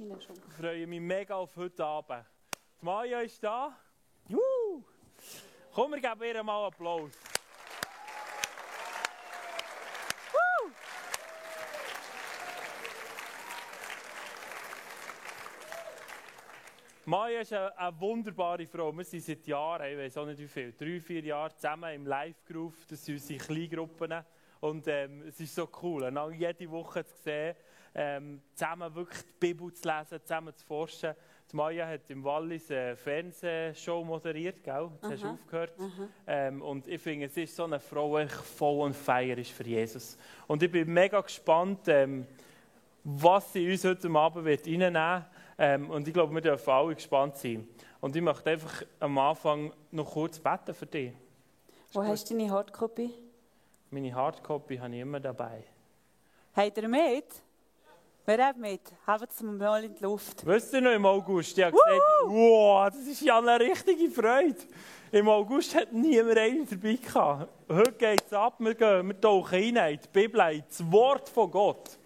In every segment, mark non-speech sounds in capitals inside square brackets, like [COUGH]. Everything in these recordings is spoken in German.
ihn schon? Ich freue mich mega auf heute Abend. Die Maja ist da. Juhu. Komm, wir geben ihr mal Applaus. Woo. Maja ist eine, eine, wunderbare Frau. Wir sind seit Jahren, ich weiß auch nicht wie viel, drei, vier Jahre zusammen im Live-Groove. Das sind unsere Kleingruppen. Und ähm, es ist so cool, jede Woche zu sehen, ähm, zusammen wirklich die Bibel zu lesen, zusammen zu forschen. Die Maya hat im Wallis eine Fernsehshow moderiert, gell? Jetzt hast du aufgehört. Ähm, und ich finde, es ist so eine Frau, die voll und feier ist für Jesus. Und ich bin mega gespannt, ähm, was sie uns heute Abend wird reinnehmen wird. Ähm, und ich glaube, wir dürfen alle gespannt sein. Und ich möchte einfach am Anfang noch kurz beten für dich. Wo hast du deine Hardcopy? Meine Hardcopy habe ich immer dabei. Habt ihr mit? Wer hat mit? Habt es mal in die Luft. Wisst ihr noch im August? Ich habe gesagt, wow, das ist ja eine richtige Freude. Im August hat niemand einen dabei gehabt. Heute geht es ab, wir, gehen, wir tauchen rein in die Bibel, in das Wort von Gott.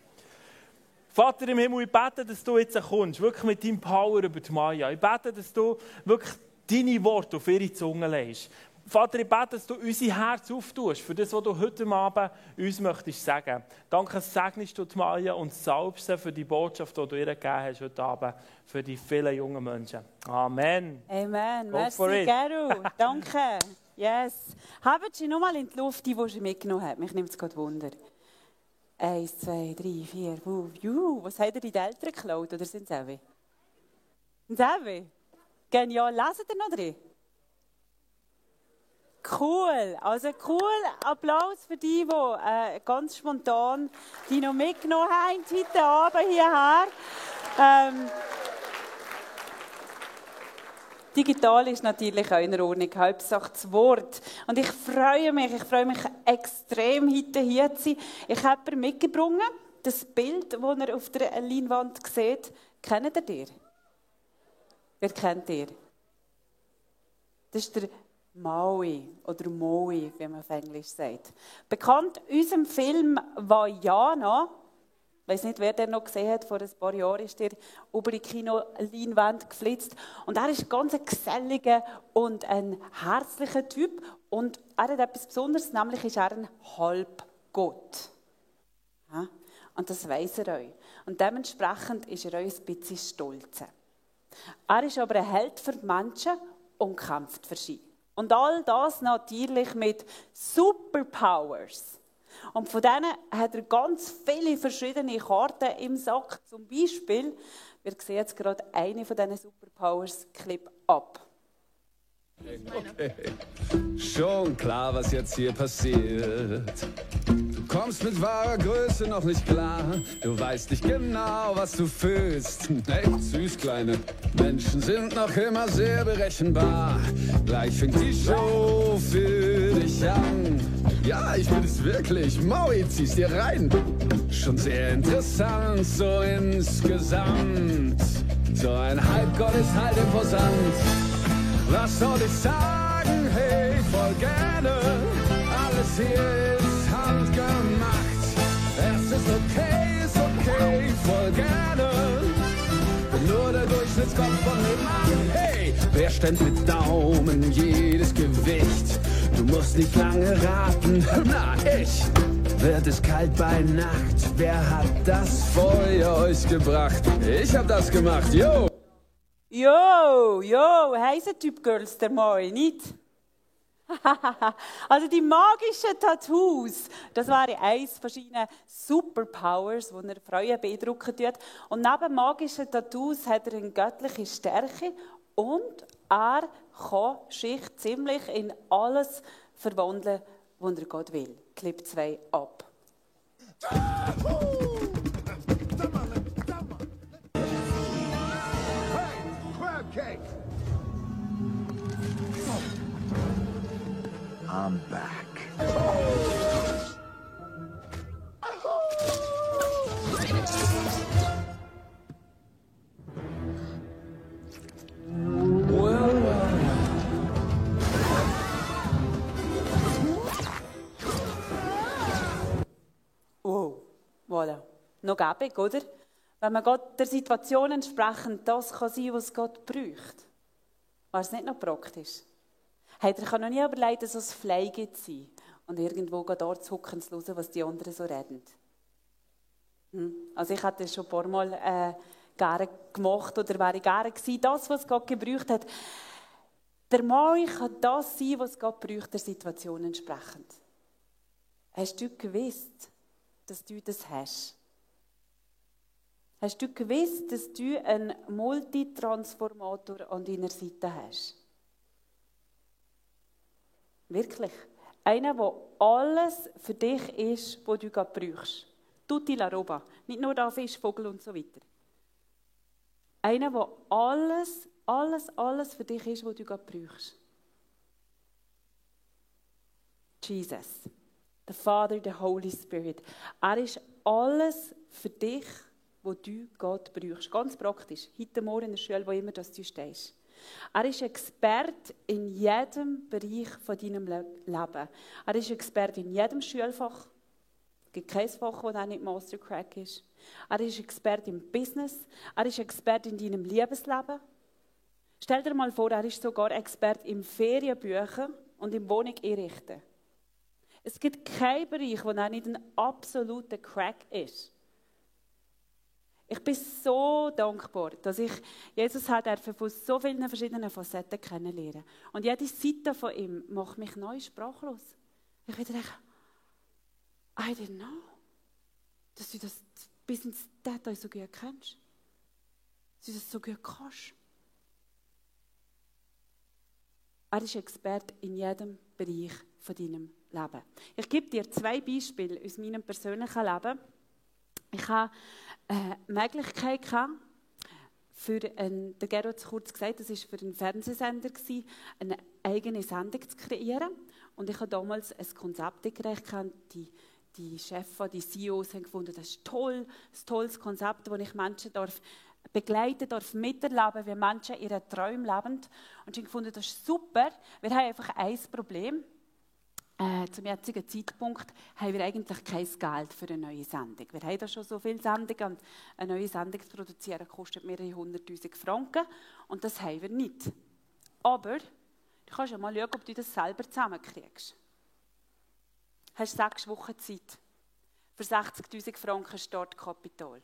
Vater im Himmel, ich bete, dass du jetzt kommst, wirklich mit deinem Power über die Maya. Ich bete, dass du wirklich deine Worte auf ihre Zunge legst. Vater, ich bete, dass du unser Herz auftust für das, was du heute Abend uns möchtest sagen. Danke, segnest du die Maja und salbst sie für die Botschaft, die du ihr gegeben hast heute Abend, für die vielen jungen Menschen. Amen. Amen. Go Merci, Gero. [LAUGHS] Danke. Yes. Haben Sie nochmal in die Luft, die, die Sie mitgenommen haben? Mich nimmt es gerade Wunder. Eins, zwei, drei, vier, fünf. Juhu, was haben ihr die Eltern geklaut? Oder sind es auch Sind es auch Genial. Lesen ihr noch drin? Cool, also cool. Applaus für die, die äh, ganz spontan die noch mitgenommen haben heute Abend hierher. Ähm, digital ist natürlich auch in Ordnung, Hauptsache das Wort. Und ich freue mich, ich freue mich extrem, heute hier zu sein. Ich habe mitgebracht, das Bild, das ihr auf der Leinwand seht. Kennt ihr? Wer kennt ihr? Das ist der Maui oder Moi, wie man auf Englisch sagt. Bekannt unserem Film Vajana. Ich weiß nicht, wer den noch gesehen hat. Vor ein paar Jahren ist der über die Kinoleinwand geflitzt. Und er ist ganz ein geselliger und ein herzlicher Typ. Und er hat etwas Besonderes, nämlich ist er ein Halbgott. Ja? Und das weiß er euch. Und dementsprechend ist er euch ein bisschen stolz. Er ist aber ein Held für die Menschen und kämpft für sie. Und all das natürlich mit Superpowers. Und von denen hat er ganz viele verschiedene Karten im Sack. Zum Beispiel, wir sehen jetzt gerade eine von diesen Superpowers Clip ab. Okay. Schon klar, was jetzt hier passiert. Du kommst mit wahrer Größe noch nicht klar. Du weißt nicht genau, was du fühlst. Echt süß, kleine Menschen sind noch immer sehr berechenbar. Gleich fängt die Show für dich an. Ja, ich bin es wirklich. Maui, ziehst dir rein. Schon sehr interessant, so insgesamt. So ein Halbgott ist halt imposant. Was soll ich sagen? Hey, voll gerne. Alles hier ist handgemacht. Es ist okay, ist okay, voll gerne. Bin nur der Durchschnittskopf von nebenan. Hey, wer stemmt mit Daumen jedes Gewicht? Du musst nicht lange raten. Na, ich. Wird es kalt bei Nacht? Wer hat das Feuer euch gebracht? Ich hab das gemacht, yo! Jo, jo, heise Typ Girls, der Moi, nicht? [LAUGHS] also die magischen Tattoos, das wäre eins verschiedener Superpowers, die er Frauen beeindrucken tut. Und neben magischen Tattoos hat er eine göttliche Stärke und er kann sich ziemlich in alles verwandeln, was er Gott will. Clip 2 ab. Gäbig, oder? Wenn man Gott der Situation entsprechend das kann sein, was Gott braucht, war es nicht noch praktisch. Hat er kann noch nie überlegt, dass es Fleigen sein und irgendwo dort zu hucken zu hören, was die anderen so reden. Hm? Also ich hatte schon ein paar Mal äh, gerne gemacht oder wäre gerne gewesen, das, was Gott gebraucht hat. Der Mann kann das sein, was Gott braucht, der Situation entsprechend. Hast du gewusst, dass du das hast? Hast du gewusst, dass du einen Multitransformator an deiner Seite hast? Wirklich. Einer, der alles für dich ist, was du gerade brauchst. Tutti la roba. Nicht nur da Fisch, Vogel und so weiter. Einer, der alles, alles, alles für dich ist, was du gerade brauchst. Jesus. Der Vater, der Holy Spirit. Er ist alles für dich, wo du Gott brauchst. Ganz praktisch. Heute Morgen in der Schule, wo immer dass du stehst. Er ist Experte in jedem Bereich von deinem Leben. Er ist Experte in jedem Schulfach. Es gibt kein Fach, das nicht Mastercrack ist. Er ist Experte im Business. Er ist Experte in deinem Liebesleben. Stell dir mal vor, er ist sogar Experte im Ferienbücher und im Wohnung einrichten. Es gibt keinen Bereich, wo er nicht ein absoluter Crack ist. Ich bin so dankbar, dass ich Jesus hat von so vielen verschiedenen Facetten kennenlernen. Und jede Seite von ihm macht mich neu sprachlos. Ich wieder denke, I didn't know, dass du das bis ins Detail so gut kennst. Dass du das so gut kannst. Er ist Experte in jedem Bereich von deinem Leben. Ich gebe dir zwei Beispiele aus meinem persönlichen Leben. Ich habe eine Möglichkeit gehabt, für einen, der Gero hat es kurz gesagt, das war für einen Fernsehsender, gewesen, eine eigene Sendung zu kreieren. Und ich habe damals ein Konzept eingereicht. Die, die Chefs, die CEOs haben gefunden, das ist toll, ein tolles Konzept, wo ich Menschen darf begleiten darf, miterleben, wie Menschen ihre Träume leben. Und ich habe gefunden, das ist super. Wir haben einfach ein Problem. Äh, zum jetzigen Zeitpunkt haben wir eigentlich kein Geld für eine neue Sendung. Wir haben da schon so viele Sendungen und eine neue Sendung zu produzieren kostet mehrere hunderttausend Franken und das haben wir nicht. Aber du kannst ja mal schauen, ob du das selber zusammenkriegst. Du hast sechs Wochen Zeit für 60'000 Franken Startkapital.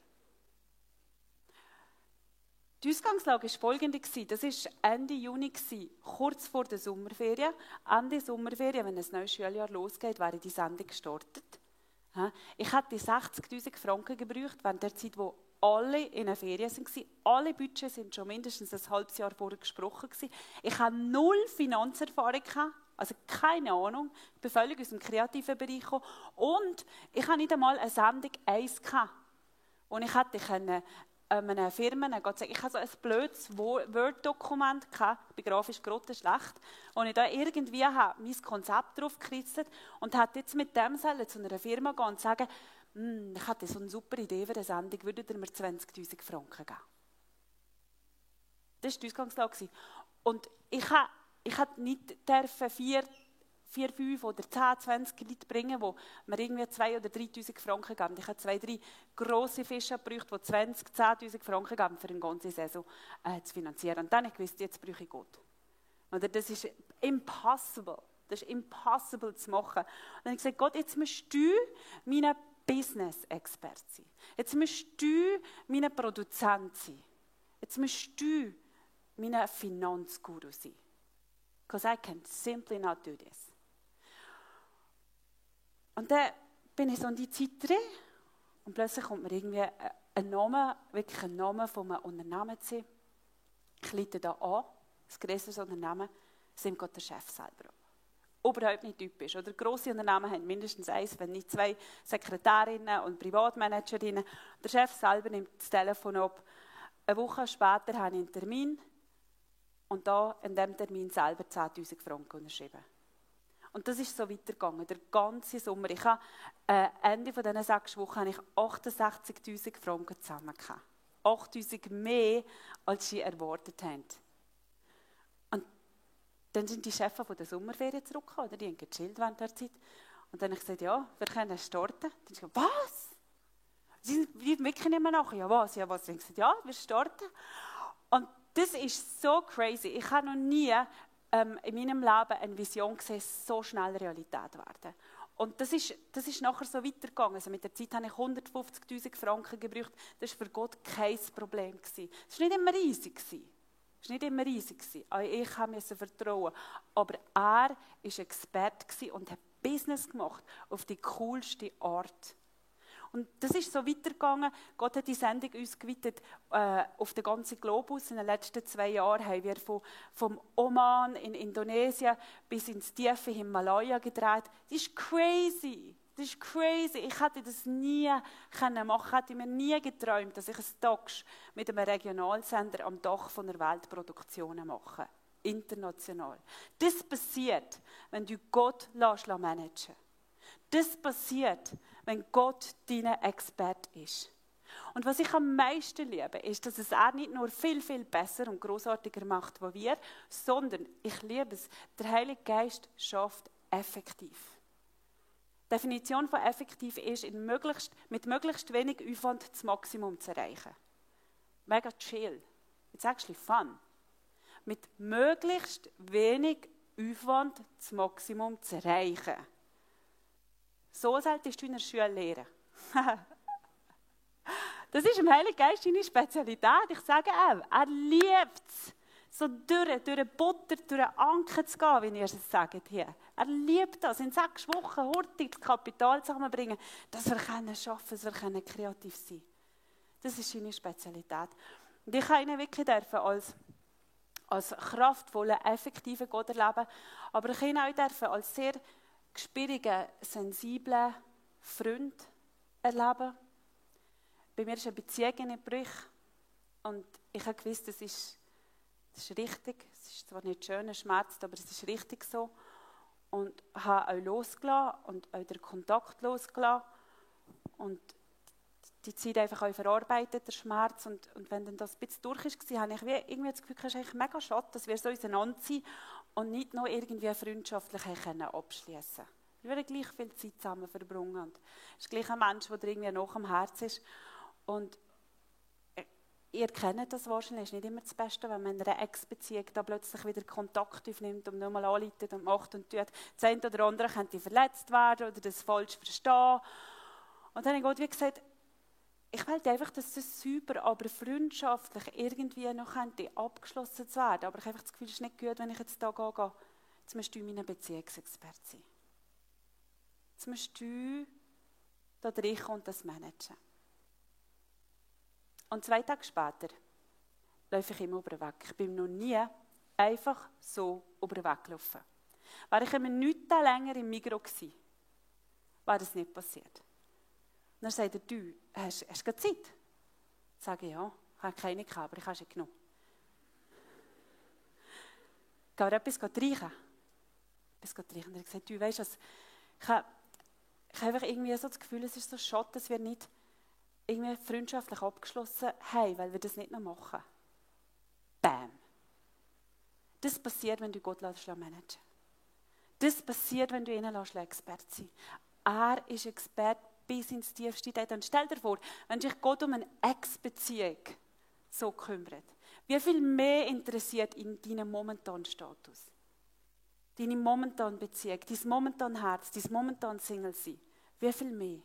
Die Ausgangslage war folgende. Das war Ende Juni, kurz vor der Sommerferien. Ende Sommerferien, wenn ein neues Schuljahr losgeht, wäre die Sendung gestartet. Ich hätte 60'000 Franken gebraucht, während der Zeit, wo alle in den Ferien waren. Alle Budgets sind schon mindestens ein halbes Jahr vorher gesprochen. Ich hatte null Finanzerfahrung. Also keine Ahnung. Ich bin völlig aus dem kreativen Bereich gekommen. Und ich hatte nicht einmal eine Sendung 1 gehabt, wo ich hätte einem Firmen sagen, ich habe so ein blödes Word-Dokument gehabt, ich bin grafisch schlecht, wo ich da irgendwie habe, mein Konzept drauf gekritzelt und hat jetzt mit dem sollen zu einer Firma gehen und sagen, hm, ich hatte so eine super Idee für eine Sendung, würdet ihr mir 20'000 Franken geben? Das war die Ausgangslage. Und ich habe ich nicht vier vier, fünf oder zehn, zwanzig Leute bringen, die mir irgendwie 2'000 oder 3'000 Franken geben. Ich habe zwei, drei grosse Fische gebraucht, die 20, 10'000 Franken geben, für eine ganze Saison äh, zu finanzieren. Und dann habe ich gewusst, jetzt brauche ich Gott. Oder das ist impossible. Das ist impossible zu machen. Und dann habe ich gesagt, Gott, jetzt musst du mein Business-Experte sein. Jetzt musst du mein Produzent sein. Jetzt musst du mein Finanzguru sein. Because I can simply not do this. Und dann bin ich so in die Zeit drin und plötzlich kommt mir irgendwie ein Name, wirklich ein Name von einem Unternehmen zu Ich leite da an, ein größeres Unternehmen, sind gerade der Chef selber. Überhaupt nicht typisch. Oder grosse Unternehmen haben mindestens eins, wenn nicht zwei Sekretärinnen und Privatmanagerinnen. Der Chef selber nimmt das Telefon ab. Eine Woche später habe ich einen Termin und da in diesem Termin selber 10'000 Franken unterschrieben. Und das ist so weitergegangen, der ganze Sommer. Ich habe, äh, Ende von diesen sechs Wochen habe ich 68'000 Franken zusammen 8'000 mehr, als sie erwartet haben. Und dann sind die Chefs von der Sommerferien zurückgekommen, oder? die haben gechillt während der Zeit. Und dann habe ich gesagt, ja, wir können starten. Dann habe ich gesagt, was? Sie sind wirklich nicht mehr nach. Ja, was? Ja, was? Ich gesagt, ja, wir starten. Und das ist so crazy. Ich habe noch nie ähm, in meinem Leben eine Vision gesehen, so schnell Realität werden. Und das ist, das ist nachher so weitergegangen. Also mit der Zeit habe ich 150'000 Franken gebraucht. Das war für Gott kein Problem. Es war nicht immer riesig. Es war nicht immer riesig. Ich musste vertrauen. Aber er war Experte und hat Business gemacht auf die coolste Art. Und das ist so weitergegangen. Gott hat die Sendung uns äh, auf den ganzen Globus. In den letzten zwei Jahren haben wir von, vom Oman in Indonesien bis ins tiefe Himalaya gedreht. Das ist crazy. Das ist crazy. Ich hätte das nie können machen. Ich hätte mir nie geträumt, dass ich ein Talks mit einem Regionalsender am Dach von einer Weltproduktion mache. International. Das passiert, wenn du Gott managen lässt. Das passiert, wenn Gott dein Experte ist. Und was ich am meisten liebe, ist, dass es er nicht nur viel, viel besser und großartiger macht, als wir, sondern ich liebe es, der Heilige Geist schafft effektiv. Die Definition von effektiv ist, möglichst, mit möglichst wenig Aufwand das Maximum zu erreichen. Mega chill. It's actually fun. Mit möglichst wenig Aufwand das Maximum zu erreichen. So solltest du in der Schule lernen. [LAUGHS] das ist im Heiligen Geist seine Spezialität. Ich sage auch, er liebt es, so durch, durch Butter, durch Anker zu gehen, wie ihr es sagt hier. Er liebt das, in sechs Wochen hurtig das Kapital zusammenbringen, dass wir können schaffen, dass wir können kreativ sein Das ist seine Spezialität. Und ich habe ihn wirklich dürfen als als kraftvollen, effektiven Gott erleben, aber ich ihn auch dürfen als sehr gespürigen, sensiblen Freund erleben. Bei mir ist eine Beziehung in Bruch und ich habe gewusst, das ist, das ist richtig. Es ist zwar nicht schön, es schmerzt, aber es ist richtig so. Und habe auch losgelassen und auch den Kontakt losgelassen. Und die Zeit einfach auch verarbeitet, der Schmerz. Und, und wenn dann das ein bisschen durch war, habe ich wie irgendwie das Gefühl, es ist eigentlich mega schade, dass wir so auseinanderziehen und nicht noch irgendwie freundschaftlich können abschließen Wir werden gleich viel Zeit zusammen verbringen. Und es ist gleich ein Mensch, der irgendwie noch am Herz ist. Und äh, ihr kennt das wahrscheinlich, ist nicht immer das Beste, wenn man in einer Ex-Beziehung da plötzlich wieder Kontakt aufnimmt und nochmal anleitet und macht und tut. Das eine oder andere könnte verletzt werden oder das falsch verstehen. Und dann habe ich wie gesagt, ich will einfach, dass das super, aber freundschaftlich irgendwie noch könnte abgeschlossen zu werden. Aber ich habe das Gefühl, es ist nicht gut, wenn ich jetzt da gehe, jetzt musst du mein Beziehungsexperte sein. Jetzt musst du da reinkommen und das managen. Und zwei Tage später laufe ich immer über den Weg. Ich bin noch nie einfach so über den Weg gelaufen. Wäre ich immer nicht länger im Migros gewesen, wäre das nicht passiert. Und dann sagt er, du, hast, hast du Zeit? Ich sage, ja, ich habe keine gehabt, aber ich habe sie genommen. Gehen wir etwas reichen? Etwas reichen. Und er gesagt, du, weißt du ich habe, ich habe irgendwie so das Gefühl, es ist so schade, dass wir nicht irgendwie freundschaftlich abgeschlossen haben, weil wir das nicht noch machen. Bam. Das passiert, wenn du Gott managen Das passiert, wenn du ihn Experte sein Er ist Experte bis ins tiefste Detail. Und stell dir vor, wenn sich Gott um eine Ex-Beziehung so kümmert, wie viel mehr interessiert ihn deinen momentanen Status? Deine momentane Beziehung, dein momentan Herz, dein momentan Single sein. Wie viel mehr?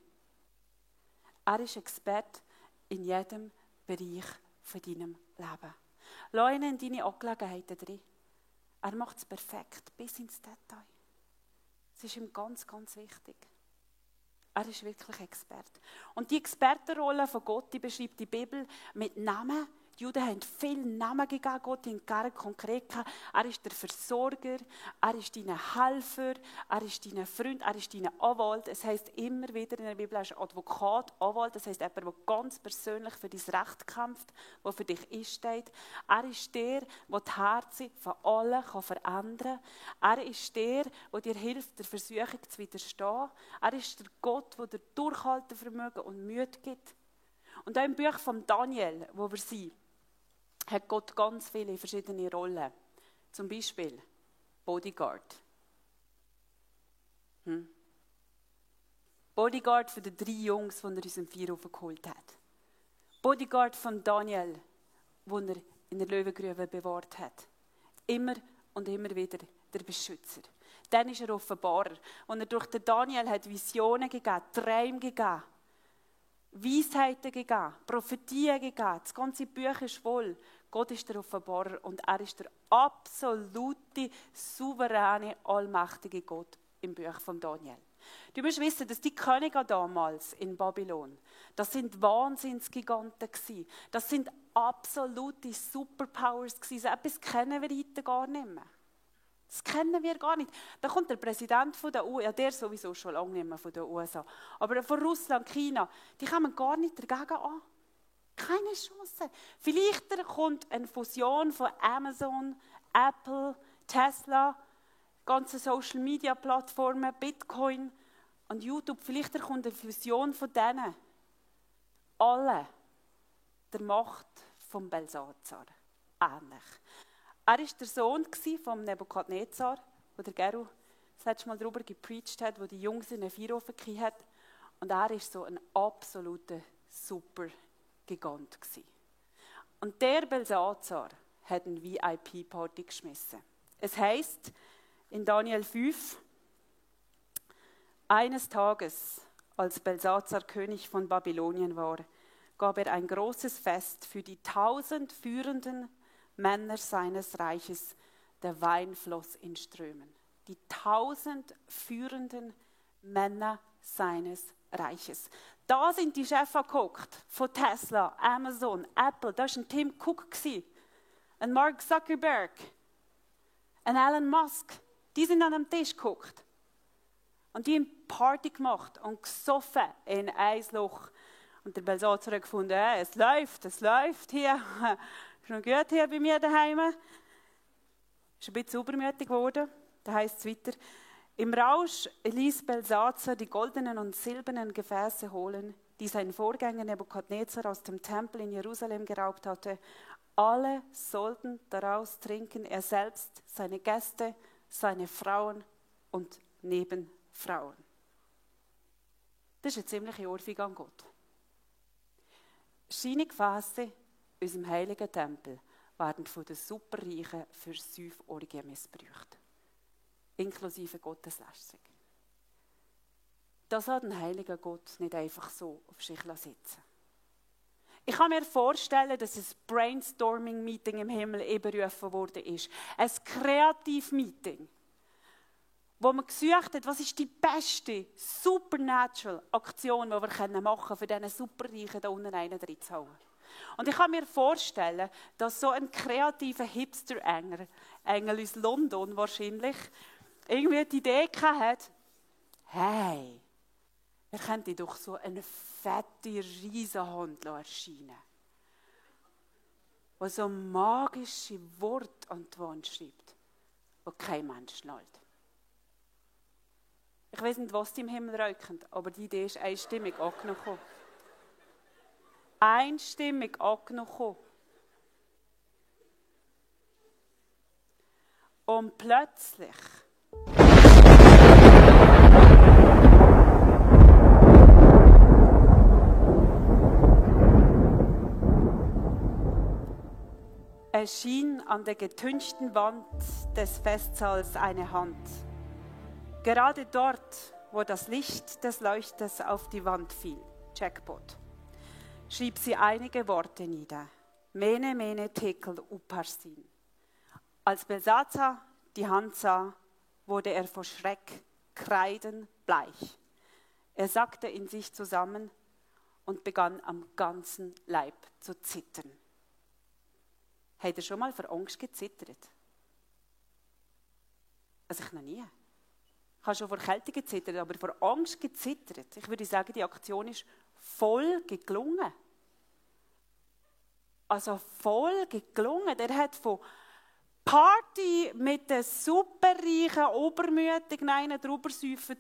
Er ist Experte in jedem Bereich von deinem Leben. Lass in deine Angelegenheiten drin. Er macht es perfekt, bis ins Detail. Das ist ihm ganz, ganz wichtig. Er ist wirklich Experte. Und die Expertenrolle von Gott, die beschreibt die Bibel mit Namen, die Juden haben viele Namen gegeben, Gott in gar konkret Er ist der Versorger, er ist dein Helfer, er ist dein Freund, er ist dein Anwalt. Es heißt immer wieder in der Bibel, er ist Advokat, Anwalt. Das heißt jemand, der ganz persönlich für dein Recht kämpft, der für dich einsteht. Er ist der, der die Herzen von allen verändern kann. Er ist der, der dir hilft, der Versuchung zu widerstehen. Er ist der Gott, der dir Durchhaltevermögen und Mühe gibt. Und auch im Buch von Daniel, wo wir sind, hat Gott ganz viele verschiedene Rollen. Zum Beispiel Bodyguard. Hm? Bodyguard für die drei Jungs, die er aus dem Vierhofen geholt hat. Bodyguard von Daniel, den er in der Löwengrube bewahrt hat. Immer und immer wieder der Beschützer. Dann ist er Offenbarer. Und er durch den Daniel hat Visionen gegeben, Träume gegeben, Weisheiten gegeben, Prophetien gegeben. Das ganze Buch ist voll. Gott ist der Offenbarer und er ist der absolute, souveräne, allmächtige Gott im Buch von Daniel. Du musst wissen, dass die Könige damals in Babylon, das sind Wahnsinnsgiganten gewesen. Das sind absolute Superpowers gewesen. Etwas kennen wir heute gar nicht mehr. Das kennen wir gar nicht. Da kommt der Präsident von der USA, ja, der sowieso schon lange nicht mehr von der USA, aber von Russland, China, die kommen gar nicht dagegen an. Keine Chance. Vielleicht kommt eine Fusion von Amazon, Apple, Tesla, ganze Social Media Plattformen, Bitcoin und YouTube. Vielleicht kommt eine Fusion von denen. Alle der Macht von Belsazar. Ähnlich. Er war der Sohn von Nebukadnezar, wo der Geru das letzte Mal darüber gepreacht hat, wo die Jungs in den Vierofen hat. Und er ist so ein absoluter Super-Gigant. Und der Belsazar hat eine VIP-Party geschmissen. Es heißt in Daniel 5, eines Tages, als Belsazar König von Babylonien war, gab er ein großes Fest für die tausend führenden Männer seines Reiches. Der Wein floss in Strömen. Die tausend führenden Männer seines Reiches. Da sind die Chefs geguckt von Tesla, Amazon, Apple. Da war ein Tim Cook, ein Mark Zuckerberg, ein Elon Musk. Die sind an einem Tisch geguckt. Und die haben Party gemacht und gesoffen in ein Loch. Und der Belsatzer hat gefunden, hey, es läuft, es läuft hier. Noch gut hier bei mir daheim. Ist ein bisschen übermütig geworden. Da heißt es weiter, im Rausch ließ Belsatzer die goldenen und silbernen Gefäße holen, die sein Vorgänger Nebukadnezar aus dem Tempel in Jerusalem geraubt hatte. Alle sollten daraus trinken, er selbst, seine Gäste, seine Frauen und Nebenfrauen. Das ist eine ziemliche Ohrfeige an Gott. Seine Gefäße unserem heiligen Tempel werden von den Superreichen für Säuforgien missbraucht. Inklusive Gotteslästerung. Das hat ein heiliger Gott nicht einfach so auf sich sitzen ich kann mir vorstellen, dass ein Brainstorming-Meeting im Himmel berufen worden ist. Ein Kreativ-Meeting, wo man gesucht hat, was ist die beste Supernatural-Aktion, die wir machen können, für diesen Superreichen da unten einen drin zu hauen. Und ich kann mir vorstellen, dass so ein kreativer Hipster-Engel, Engel aus London wahrscheinlich, irgendwie die Idee hat, hey, wir könnten doch so eine fette Riesenhand erscheinen der so magische Wort an die Wand schreibt, wo kein Mensch schnallt. Ich weiß nicht, was die im Himmel räuchen, aber die Idee ist einstimmig angenommen. Einstimmig angenommen. Und plötzlich erschien an der getünchten Wand des Festsaals eine Hand. Gerade dort, wo das Licht des Leuchters auf die Wand fiel, Jackpot, schrieb sie einige Worte nieder. Mene, mene, tekel, uparsin. Als Belsazar die Hand sah, wurde er vor Schreck kreidenbleich. Er sackte in sich zusammen und begann am ganzen Leib zu zittern. Habt ihr schon mal vor Angst gezittert? Also ich noch nie. Ich habe schon vor Kälte gezittert, aber vor Angst gezittert. Ich würde sagen, die Aktion ist voll gelungen. Also voll gelungen. Der hat von Party mit den superreichen, obermütigen einen drüber säufen.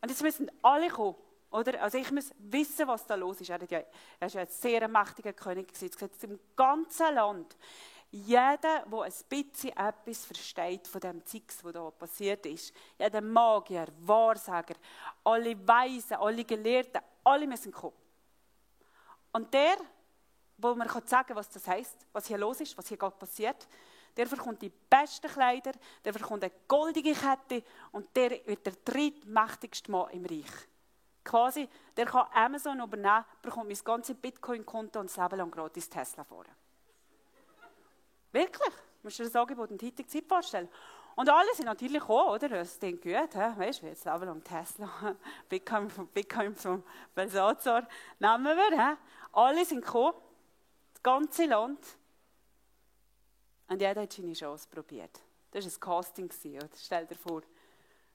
Und jetzt müssen alle kommen. Oder? Also ich muss wissen, was da los ist. Er, ja, er ist ja ein sehr mächtiger König gewesen. Im ganzen Land Jeder, der ein bisschen etwas versteht von dem Zeugs, was hier passiert ist, jeder Magier, Wahrsager, alle Weisen, alle Gelehrten, alle müssen kommen. Und der, wo man sagen kann, was das heisst, was hier los ist, was hier gerade passiert, der bekommt die besten Kleider, der bekommt eine goldige Kette und der wird der drittmächtigste Mann im Reich. Quasi, der kann Amazon übernehmen, bekommt mein ganzes Bitcoin-Konto und das Leben lang gratis Tesla fahren. Wirklich? Musst du dir das Angebot in der heutigen Zeit vorstellen? Und alle sind natürlich gekommen, oder? Das klingt gut, he? weißt du, jetzt Leben lang Tesla, [LAUGHS] Bitcoin, Bitcoin vom Belsazar, nehmen wir, he? Alle sind gekommen, das ganze Land. Und jeder hat seine Chance probiert. Das war ein Casting. Oder? Stell dir vor,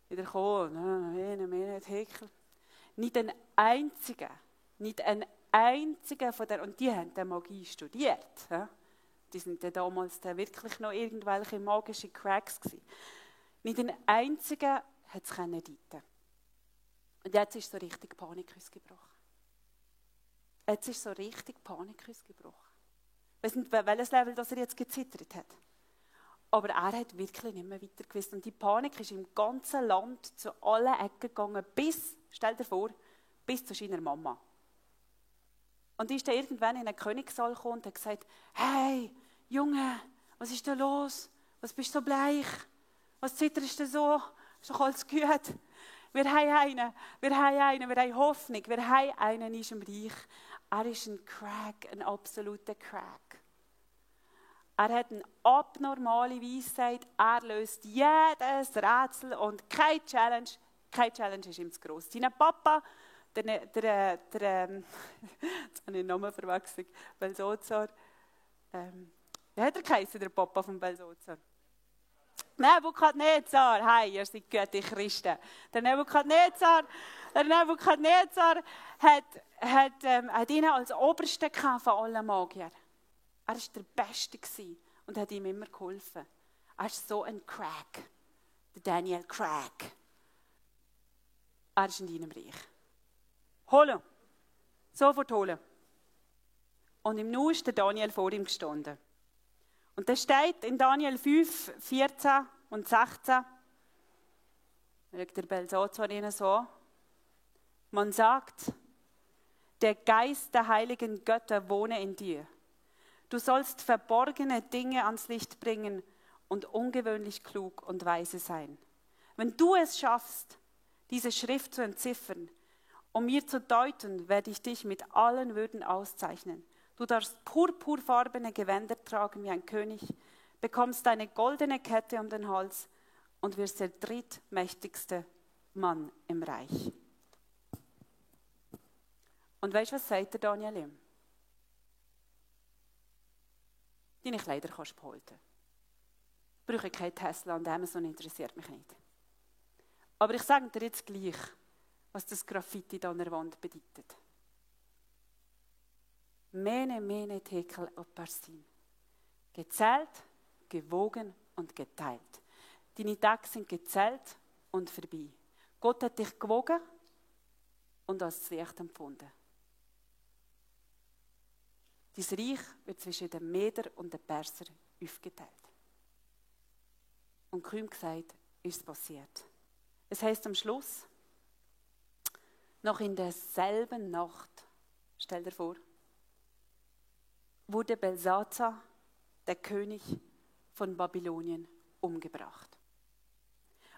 wieder kommen, eine Minute, Heckel. Nicht ein einziger, nicht ein einziger von der, und die haben die Magie studiert. Ja? Die sind ja damals da wirklich noch irgendwelche magischen Cracks gewesen. Nicht ein einziger hat es deuten Und jetzt ist so richtig Panik ausgebrochen. Jetzt ist so richtig Panik ausgebrochen. Ich weiß nicht, welches Level das er jetzt gezittert hat. Aber er hat wirklich nicht mehr weiter gewusst. Und die Panik ist im ganzen Land zu allen Ecken gegangen, bis, stell dir vor, bis zu seiner Mama. Und die ist dann irgendwann in einen Königssaal gekommen und hat gesagt, hey, Junge, was ist da los? Was bist du so bleich? Was zitterst du so? Ist doch alles gut. Wir haben einen, wir haben einen, wir haben Hoffnung, wir haben einen in unserem Reich. Er ist ein Crack, ein absoluter Crack. Er hat eine abnormale Weisheit, er löst jedes Rätsel und keine Challenge, keine Challenge ist ihm zu gross. Sein Papa, der, der, der, der ähm, [LAUGHS] jetzt habe ich den Namen verwechselt, Belsozar, ähm, wie hat er geheißen, der Papa von Belsozar? Nebukadnezar, hey, ihr seid gute Christen. Der Nebukadnezar, der Nebukadnezar hat, hat, ähm, hat ihn als Oberste von allen Magiern. Er war der Beste und hat ihm immer geholfen. Er ist so ein Crack. Der Daniel Crack. Er ist in deinem Reich. Holen. Sofort holen. Und im Nu ist der Daniel vor ihm gestanden. Und da steht in Daniel 5, 14 und 16, schaut der Belsazar ihnen so, man sagt, der Geist der heiligen Götter wohne in dir. Du sollst verborgene Dinge ans Licht bringen und ungewöhnlich klug und weise sein. Wenn du es schaffst, diese Schrift zu entziffern, um mir zu deuten, werde ich dich mit allen Würden auszeichnen. Du darfst purpurfarbene Gewänder tragen wie ein König, bekommst eine goldene Kette um den Hals und wirst der drittmächtigste Mann im Reich. Und weißt du, was sagt der Daniel ihm? Deine Kleider kannst du behalten. Ich brauche kein Tesla und Amazon interessiert mich nicht. Aber ich sage dir jetzt gleich, was das Graffiti an der Wand bedeutet. Mene, mene, tekel, oparsin. Gezählt, gewogen und geteilt. Deine Tage sind gezählt und vorbei. Gott hat dich gewogen und als Licht empfunden. Dein Reich wird zwischen den Meder und den Perser aufgeteilt. Und kaum gesagt, ist es passiert. Es heißt am Schluss, noch in derselben Nacht, stell dir vor, wurde Belsazar, der König von Babylonien, umgebracht.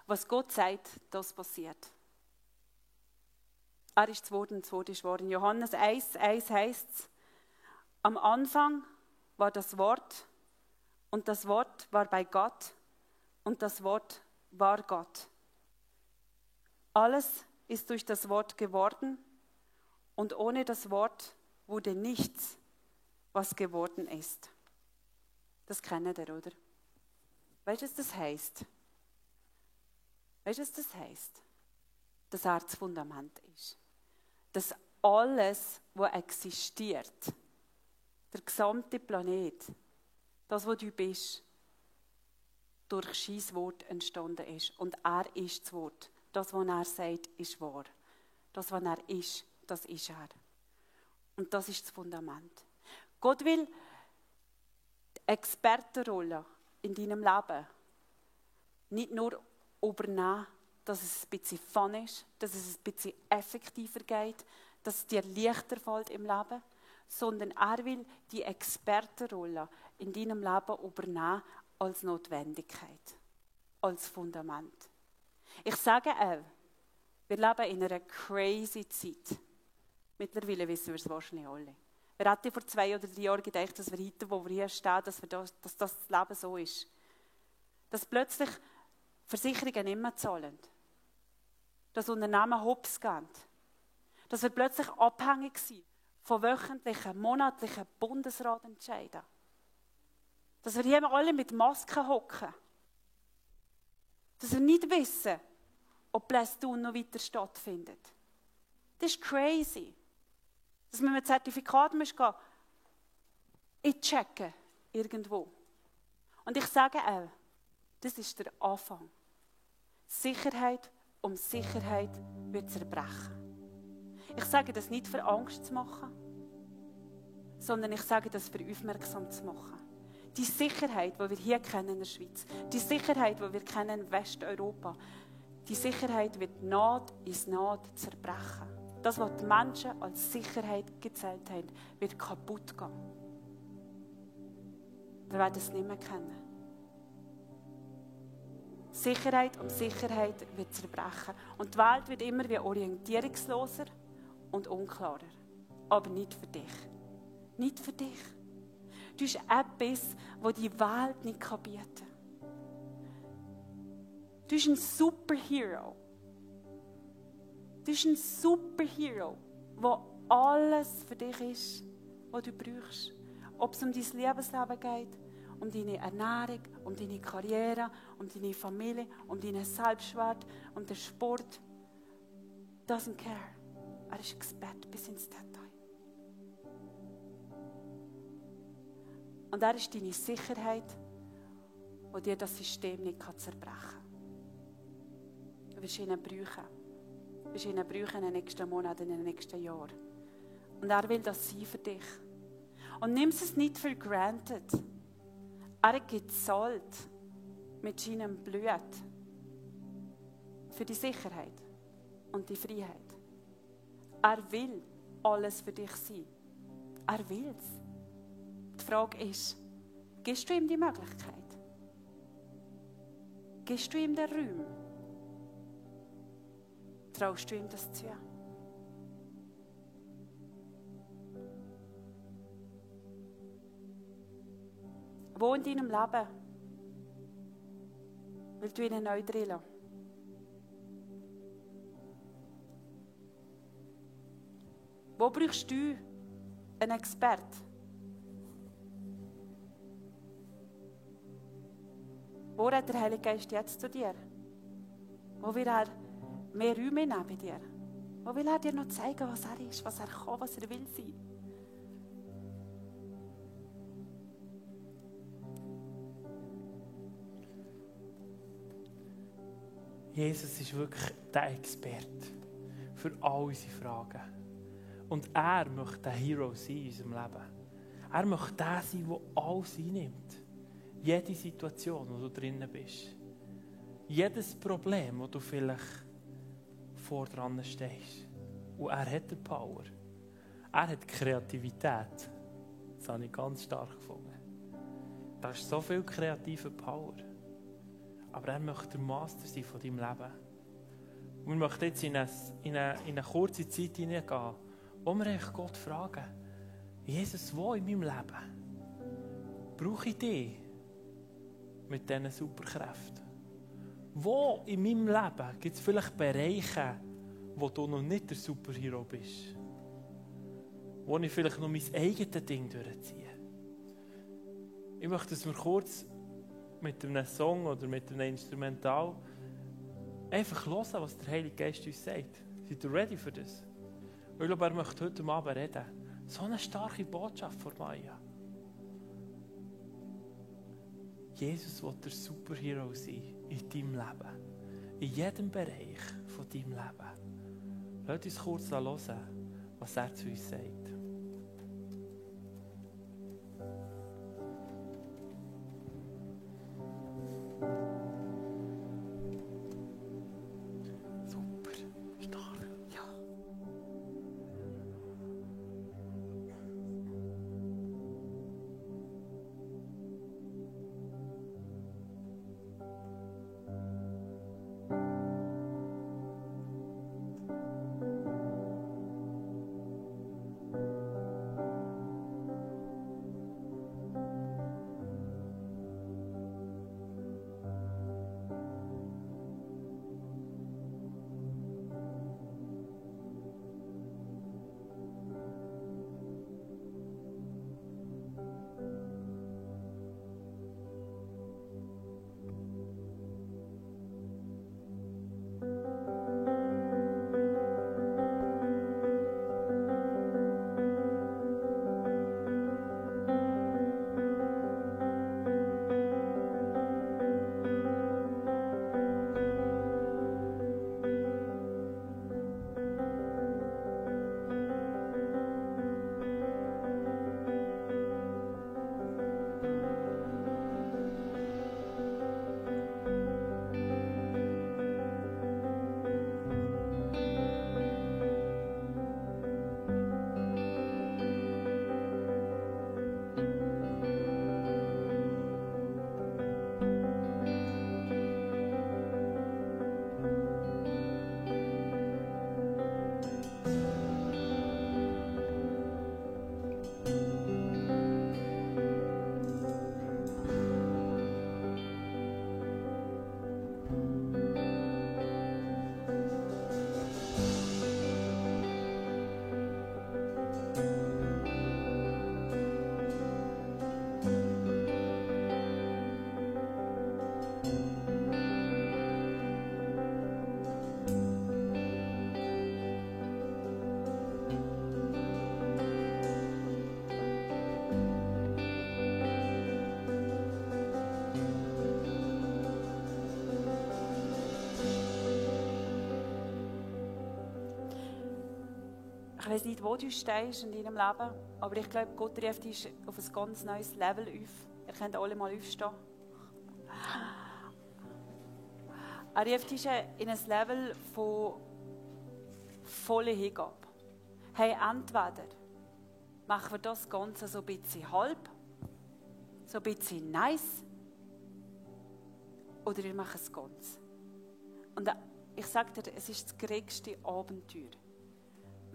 Was Gott sagt, das passiert. Er ist Wort ist worden. Johannes 1, 1 heißt am Anfang war das Wort und das Wort war bei Gott und das Wort war Gott. Alles ist durch das Wort geworden und ohne das Wort wurde nichts was geworden ist. Das kennt ihr, oder? Weißt du, was das heißt? Weißt du, was das heißt? Dass er das Fundament ist. Dass alles, was existiert, der gesamte Planet, das, was du bist, durch sein Wort entstanden ist. Und er ist das Wort. Das, was er sagt, ist wahr. Das, was er ist, das ist er. Und das ist das Fundament. Gott will Expertenrolle in deinem Leben nicht nur übernehmen, dass es ein bisschen fun ist, dass es ein bisschen effektiver geht, dass es dir leichter fällt im Leben, sondern er will die Expertenrolle in deinem Leben übernehmen als Notwendigkeit, als Fundament. Ich sage auch, wir leben in einer crazy Zeit. Mittlerweile wissen wir es wahrscheinlich alle. Wer hätte vor zwei oder drei Jahren gedacht, dass wir heute, wo wir hier stehen, dass, wir das, dass das Leben so ist? Dass plötzlich Versicherungen nicht mehr zahlen. Dass Unternehmen hops gehen. Dass wir plötzlich abhängig sind von wöchentlichen, monatlichen Bundesratentscheiden. Dass wir hier alle mit Masken hocken. Dass wir nicht wissen, ob Blästun noch weiter stattfindet. Das ist crazy. Dass man mit Zertifikat muss gehen, einchecken irgendwo. Und ich sage auch, das ist der Anfang. Sicherheit um Sicherheit wird zerbrechen. Ich sage das nicht für Angst zu machen, sondern ich sage das für aufmerksam zu machen. Die Sicherheit, die wir hier kennen in der Schweiz, die Sicherheit, die wir kennen in Westeuropa, die Sicherheit wird Naht ins Naht zerbrechen. Das, was die Menschen als Sicherheit gezählt haben, wird kaputt gehen. Wir werden es nicht mehr kennen. Sicherheit um Sicherheit wird zerbrechen. Und die Welt wird immer wie orientierungsloser und unklarer. Aber nicht für dich. Nicht für dich. Du bist etwas, das die Welt nicht bieten kann. Du bist ein Superhero. Du bist ein Superhero, der alles für dich ist, was du brauchst. Ob es um dein Lebensleben geht, um deine Ernährung, um deine Karriere, um deine Familie, um deinen Selbstwert, um den Sport. Doesn't care. Er ist Experte bis ins Detail. Und er ist deine Sicherheit, wo dir das System nicht zerbrechen kann. Du wirst ihn brauchen. Wirst ihn brauchen in den nächsten Monaten, in den nächsten Jahren. Und er will das sein für dich. Und nimm es nicht für granted. Er hat gezahlt mit seinem Blut für die Sicherheit und die Freiheit. Er will alles für dich sein. Er will es. Die Frage ist, gibst du ihm die Möglichkeit? Gibst du ihm den Raum? Traust du ihm das zu? Wo in deinem Leben willst du ihn neu drillen? Wo brauchst du einen Experten? Wo redet der Heilige Geist jetzt zu dir? Wo will er mehr Räume bei dir? Wo will er dir noch zeigen, was er ist, was er kann, was er will sein? Jesus ist wirklich der Experte für all unsere Fragen. Und er möchte der Hero sein in unserem Leben. Er möchte der sein, der alles einnimmt. Jede Situation, wo du drinnen bist. Jedes Problem, wo du vielleicht vor dran stehst. Und er hat die Power. Er hat die Kreativität. Das habe ich ganz stark gefunden. Da ist so viel kreative Power. Aber er möchte der Master sein von deinem Leben. Und wir möchten jetzt in eine, in eine, in eine kurze Zeit hineingehen, wo wir Gott fragen, Jesus, wo in meinem Leben brauche ich dich? mit diesen Superkräften? Wo in meinem Leben gibt es vielleicht Bereiche, wo du noch nicht der Superhero bist? Wo ich vielleicht noch mein eigenes Ding durchziehe? Ich möchte, dass wir kurz mit einem Song oder mit einem Instrumental einfach hören, was der Heilige Geist uns sagt. Seid ihr ready für das? Ich glaube, er möchte heute Abend reden. So eine starke Botschaft vor Maya. Jesus will der Superhero sein in deinem Leben. In jedem Bereich von deinem Leben. Lass uns kurz hören, was er zu uns sagt. Ich weiß nicht, wo du stehst in deinem Leben, aber ich glaube, Gott ruft dich auf ein ganz neues Level auf. Ihr könnt alle mal aufstehen. Er ruft dich in ein Level von voller Hingabe. Hey, entweder machen wir das Ganze so ein bisschen halb, so ein bisschen nice, oder wir machen es ganz. Und ich sage dir, es ist das geringste Abenteuer,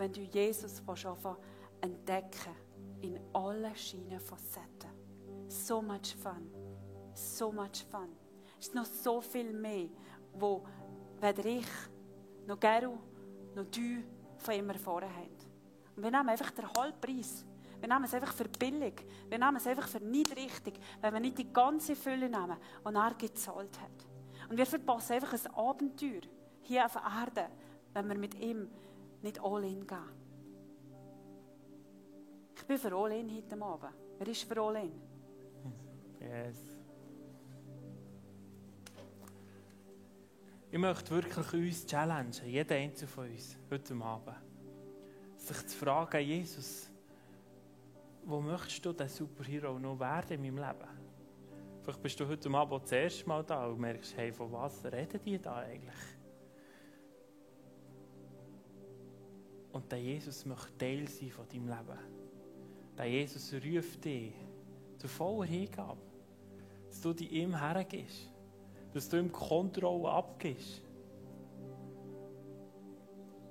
wenn du Jesus anfangen entdecken in allen verschiedenen Facetten. So much fun. So much fun. Es ist noch so viel mehr, wo weder ich, noch Geru, noch du von ihm erfahren haben. Und wir nehmen einfach den Halbpreis. Wir nehmen es einfach für billig. Wir nehmen es einfach für nicht richtig, wenn wir nicht die ganze Fülle nehmen, die er gezahlt hat. Und wir verpassen einfach ein Abenteuer hier auf der Erde, wenn wir mit ihm nicht all in gehen. Ich bin für all in heute Abend. Wer ist für all in? Yes. Ich möchte wirklich uns challengen, jeden Einzelnen von uns, heute Abend, sich zu fragen, Jesus, wo möchtest du der Superhero noch werden in meinem Leben? Vielleicht bist du heute Abend das erste Mal da und merkst, hey, von was reden die da eigentlich? Und der Jesus möchte Teil sein von deinem Leben. Der Jesus ruft dich zu voller Hingabe. Dass du dich ihm hergibst. Dass du ihm Kontrolle abgibst.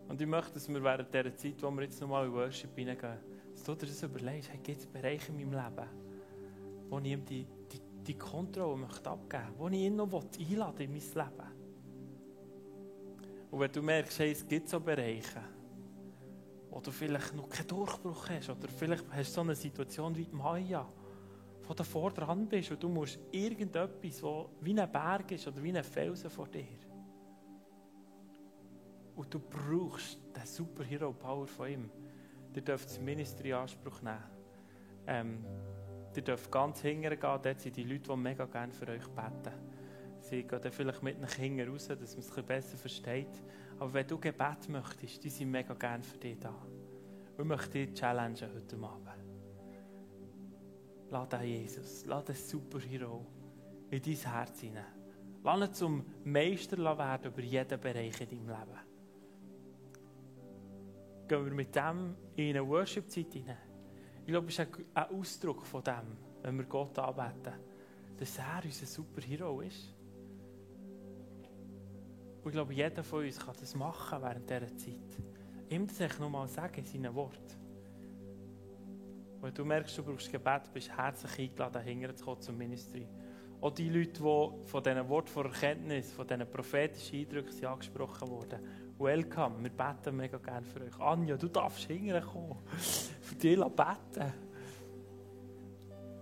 Und ich möchte, dass wir während dieser Zeit, wo wir jetzt nochmal in Worship hineingehen, dass du dir das überlegst, hey, gibt es Bereiche in meinem Leben, wo ich ihm die, die, die Kontrolle möchte abgeben möchte, wo ich ihn noch einladen in mein Leben. Und wenn du merkst, hey, es gibt so Bereiche, wo du vielleicht noch keinen Durchbruch hast, oder vielleicht hast du so eine Situation wie Maya, wo du vor dran bist und du musst irgendetwas, wo wie ein Berg ist oder wie ein Felsen vor dir. Und du brauchst den Superhero-Power von ihm ihr dürft das Ministry in Anspruch nehmen. Ähm, ihr dürft ganz hingern gehen, dort sind die Leute, die mega gerne für euch beten. Sie gehen dann vielleicht mit nach hinten raus, dass man es besser versteht. Aber wenn du Gebet möchtest, die sind mega gerne für dich da. Wir möchten dich challengen heute Abend. Lass Jesus, lass den Superhero in dein Herz hinein. Lass ihn zum Meister werden über jeden Bereich in deinem Leben gehen wir mit dem in eine Worship-Zeit hinein. Ich glaube, es ist ein Ausdruck von dem, wenn wir Gott anbeten, dass er unser Superhero ist. Und ich glaube, jeder von uns kann das machen während dieser Zeit. Ihm das ich nochmal sagen in seinen Worten. Wenn du merkst, du brauchst Gebet, bist herzlich eingeladen, dahinter zu kommen zum Ministry. Auch die Leute, die von diesen Worten von Erkenntnis, von diesen prophetischen Eindrücken angesprochen wurden, Welcome, wir beten mega gerne für euch. Anja, du darfst hinkommen. [LAUGHS] Für dich beten.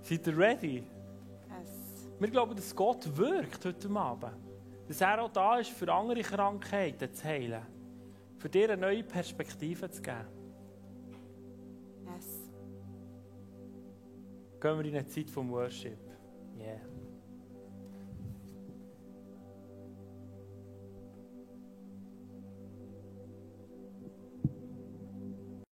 Seid ihr ready? Yes. Wir glauben, dass Gott wirkt heute Abend. Dass er auch da ist, für andere Krankheiten zu heilen. Für dir eine neue Perspektive zu geben. Yes. Gehen wir in eine Zeit vom Worship. Yeah.